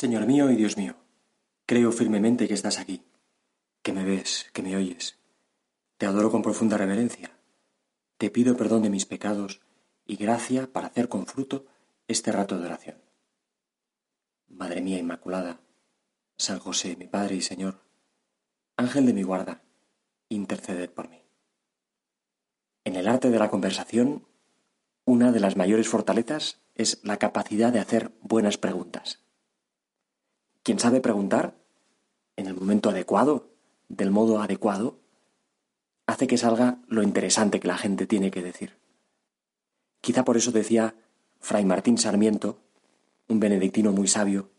Señor mío y Dios mío, creo firmemente que estás aquí, que me ves, que me oyes. Te adoro con profunda reverencia. Te pido perdón de mis pecados y gracia para hacer con fruto este rato de oración. Madre mía Inmaculada, San José, mi Padre y Señor, Ángel de mi guarda, interceded por mí. En el arte de la conversación, una de las mayores fortalezas es la capacidad de hacer buenas preguntas. Quien sabe preguntar, en el momento adecuado, del modo adecuado, hace que salga lo interesante que la gente tiene que decir. Quizá por eso decía Fray Martín Sarmiento, un benedictino muy sabio,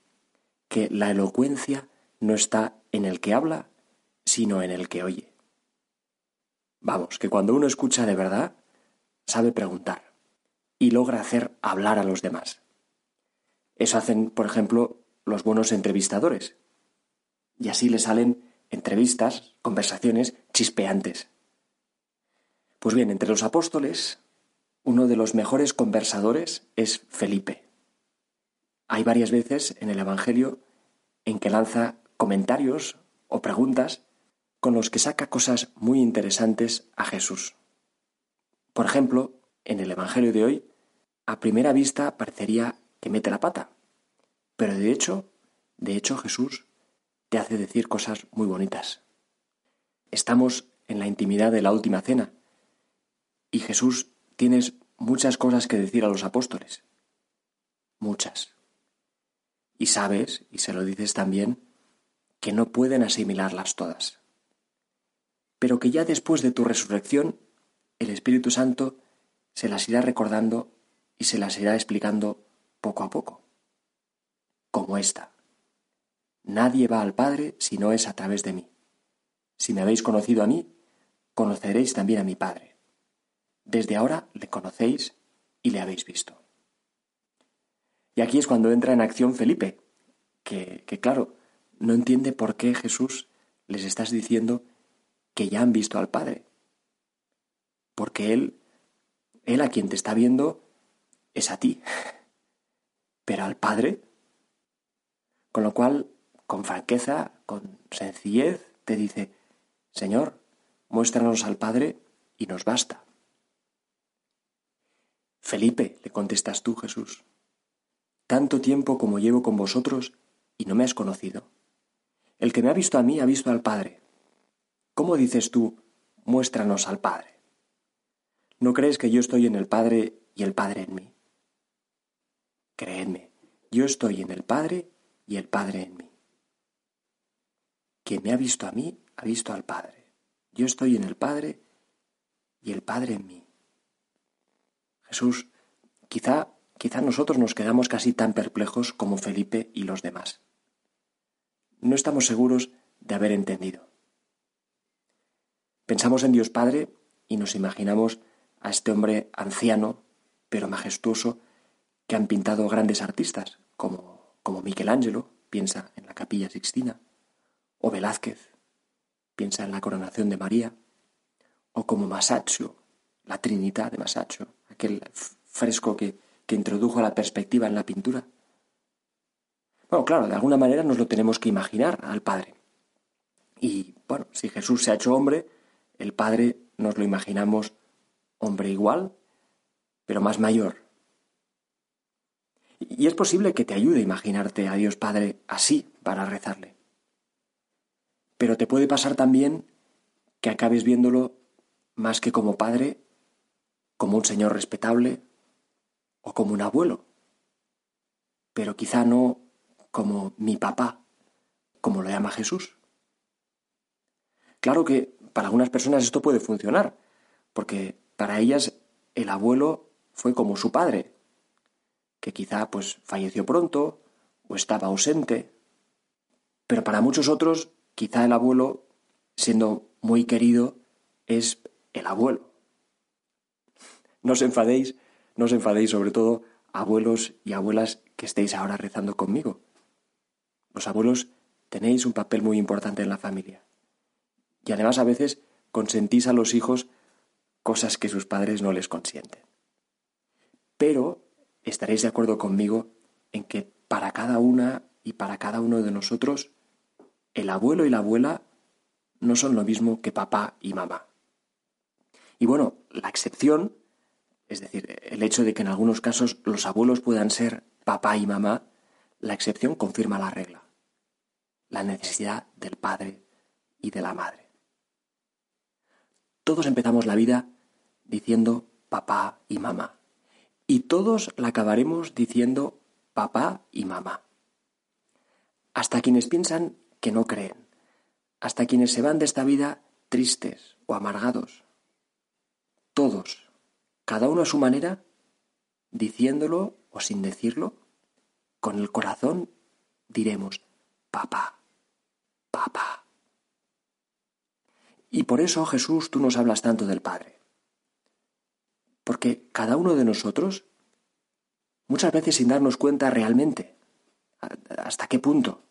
que la elocuencia no está en el que habla, sino en el que oye. Vamos, que cuando uno escucha de verdad, sabe preguntar y logra hacer hablar a los demás. Eso hacen, por ejemplo, los buenos entrevistadores. Y así le salen entrevistas, conversaciones chispeantes. Pues bien, entre los apóstoles, uno de los mejores conversadores es Felipe. Hay varias veces en el Evangelio en que lanza comentarios o preguntas con los que saca cosas muy interesantes a Jesús. Por ejemplo, en el Evangelio de hoy, a primera vista parecería que mete la pata, pero de hecho, de hecho Jesús te hace decir cosas muy bonitas. Estamos en la intimidad de la última cena y Jesús tienes muchas cosas que decir a los apóstoles. Muchas. Y sabes, y se lo dices también, que no pueden asimilarlas todas. Pero que ya después de tu resurrección, el Espíritu Santo se las irá recordando y se las irá explicando poco a poco esta. Nadie va al Padre si no es a través de mí. Si me habéis conocido a mí, conoceréis también a mi Padre. Desde ahora le conocéis y le habéis visto. Y aquí es cuando entra en acción Felipe, que, que claro, no entiende por qué Jesús les estás diciendo que ya han visto al Padre. Porque Él, Él a quien te está viendo es a ti. Pero al Padre con lo cual, con franqueza, con sencillez, te dice, Señor, muéstranos al Padre y nos basta. Felipe, le contestas tú, Jesús, tanto tiempo como llevo con vosotros y no me has conocido. El que me ha visto a mí ha visto al Padre. ¿Cómo dices tú, muéstranos al Padre? ¿No crees que yo estoy en el Padre y el Padre en mí? Creedme, yo estoy en el Padre y el Padre en mí. Quien me ha visto a mí, ha visto al Padre. Yo estoy en el Padre y el Padre en mí. Jesús, quizá, quizá nosotros nos quedamos casi tan perplejos como Felipe y los demás. No estamos seguros de haber entendido. Pensamos en Dios Padre y nos imaginamos a este hombre anciano, pero majestuoso, que han pintado grandes artistas, como como Michelangelo, piensa en la capilla sixtina, o Velázquez, piensa en la coronación de María, o como Masaccio, la Trinidad de Masaccio, aquel fresco que, que introdujo la perspectiva en la pintura. Bueno, claro, de alguna manera nos lo tenemos que imaginar al Padre. Y bueno, si Jesús se ha hecho hombre, el Padre nos lo imaginamos hombre igual, pero más mayor, y es posible que te ayude a imaginarte a Dios Padre así para rezarle. Pero te puede pasar también que acabes viéndolo más que como padre, como un señor respetable o como un abuelo, pero quizá no como mi papá, como lo llama Jesús. Claro que para algunas personas esto puede funcionar, porque para ellas el abuelo fue como su padre, que quizá pues falleció pronto o estaba ausente. Pero para muchos otros, quizá el abuelo, siendo muy querido, es el abuelo. No os enfadéis, no os enfadéis sobre todo abuelos y abuelas que estéis ahora rezando conmigo. Los abuelos tenéis un papel muy importante en la familia. Y además a veces consentís a los hijos cosas que sus padres no les consienten. Pero estaréis de acuerdo conmigo en que para cada una y para cada uno de nosotros, el abuelo y la abuela no son lo mismo que papá y mamá. Y bueno, la excepción, es decir, el hecho de que en algunos casos los abuelos puedan ser papá y mamá, la excepción confirma la regla, la necesidad del padre y de la madre. Todos empezamos la vida diciendo papá y mamá, y todos la acabaremos diciendo papá y mamá. Hasta quienes piensan que no creen, hasta quienes se van de esta vida tristes o amargados. Todos, cada uno a su manera, diciéndolo o sin decirlo, con el corazón diremos, papá, papá. Y por eso, Jesús, tú nos hablas tanto del Padre. Porque cada uno de nosotros, muchas veces sin darnos cuenta realmente, hasta qué punto,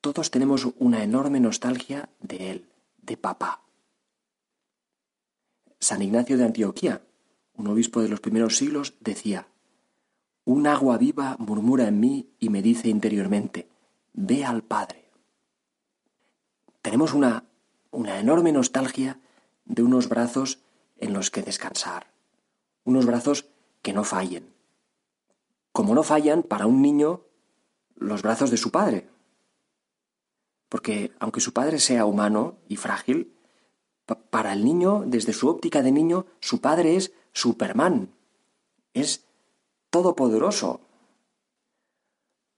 todos tenemos una enorme nostalgia de Él, de papá. San Ignacio de Antioquía, un obispo de los primeros siglos, decía, Un agua viva murmura en mí y me dice interiormente, Ve al Padre. Tenemos una, una enorme nostalgia de unos brazos en los que descansar, unos brazos que no fallen. Como no fallan para un niño los brazos de su padre, porque aunque su padre sea humano y frágil, para el niño, desde su óptica de niño, su padre es Superman, es todopoderoso.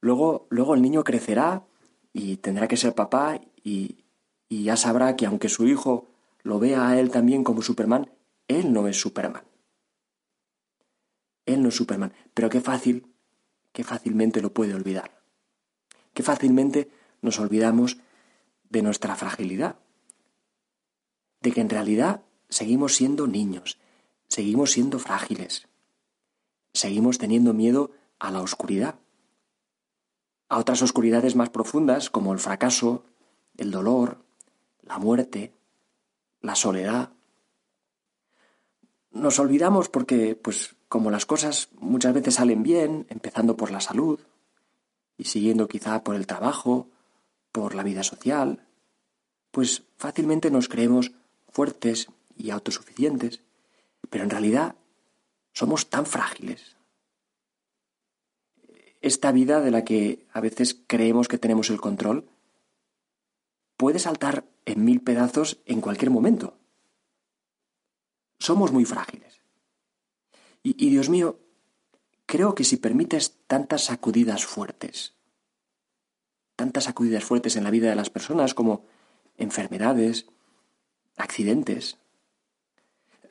Luego, luego el niño crecerá y tendrá que ser papá y, y ya sabrá que aunque su hijo lo vea a él también como Superman, él no es Superman. Él no es Superman, pero qué fácil, qué fácilmente lo puede olvidar. Qué fácilmente nos olvidamos de nuestra fragilidad, de que en realidad seguimos siendo niños, seguimos siendo frágiles, seguimos teniendo miedo a la oscuridad, a otras oscuridades más profundas como el fracaso, el dolor, la muerte, la soledad. Nos olvidamos porque, pues, como las cosas muchas veces salen bien, empezando por la salud y siguiendo quizá por el trabajo, por la vida social, pues fácilmente nos creemos fuertes y autosuficientes, pero en realidad somos tan frágiles. Esta vida de la que a veces creemos que tenemos el control puede saltar en mil pedazos en cualquier momento. Somos muy frágiles. Y, Dios mío, creo que si permites tantas sacudidas fuertes, tantas sacudidas fuertes en la vida de las personas como enfermedades, accidentes,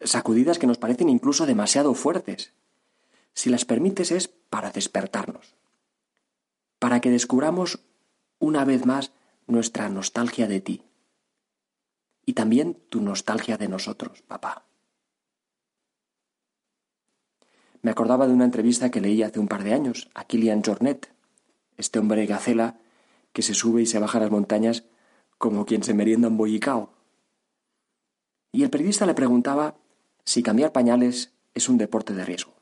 sacudidas que nos parecen incluso demasiado fuertes. Si las permites es para despertarnos, para que descubramos una vez más nuestra nostalgia de ti y también tu nostalgia de nosotros, papá. Me acordaba de una entrevista que leí hace un par de años a Kilian Jornet, este hombre gacela que se sube y se baja las montañas como quien se merienda un bollicao. Y el periodista le preguntaba si cambiar pañales es un deporte de riesgo.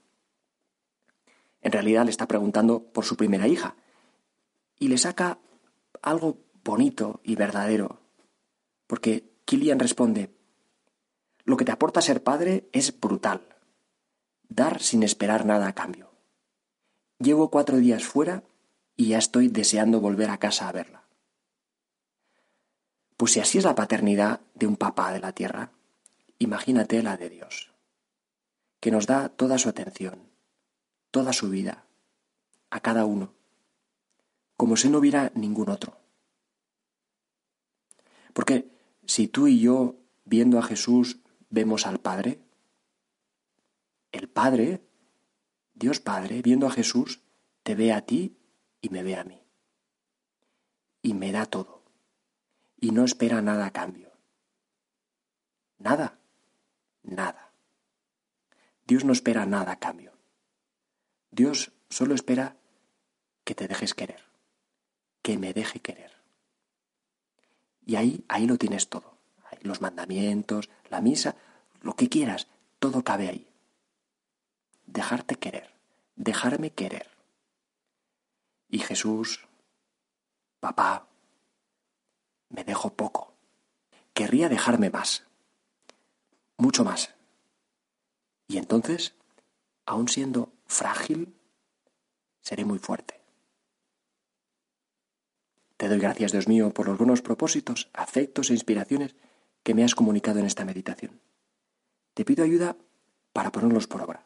En realidad le está preguntando por su primera hija y le saca algo bonito y verdadero, porque Kilian responde, lo que te aporta ser padre es brutal, dar sin esperar nada a cambio. Llevo cuatro días fuera y ya estoy deseando volver a casa a verla. Pues si así es la paternidad de un papá de la tierra, imagínate la de Dios, que nos da toda su atención, toda su vida, a cada uno, como si no hubiera ningún otro. Porque si tú y yo, viendo a Jesús, vemos al Padre, Padre, Dios Padre, viendo a Jesús, te ve a ti y me ve a mí. Y me da todo. Y no espera nada a cambio. Nada. Nada. Dios no espera nada a cambio. Dios solo espera que te dejes querer. Que me deje querer. Y ahí, ahí lo tienes todo. los mandamientos, la misa, lo que quieras, todo cabe ahí. Dejarte querer, dejarme querer. Y Jesús, Papá, me dejo poco. Querría dejarme más. Mucho más. Y entonces, aun siendo frágil, seré muy fuerte. Te doy gracias, Dios mío, por los buenos propósitos, afectos e inspiraciones que me has comunicado en esta meditación. Te pido ayuda para ponerlos por obra.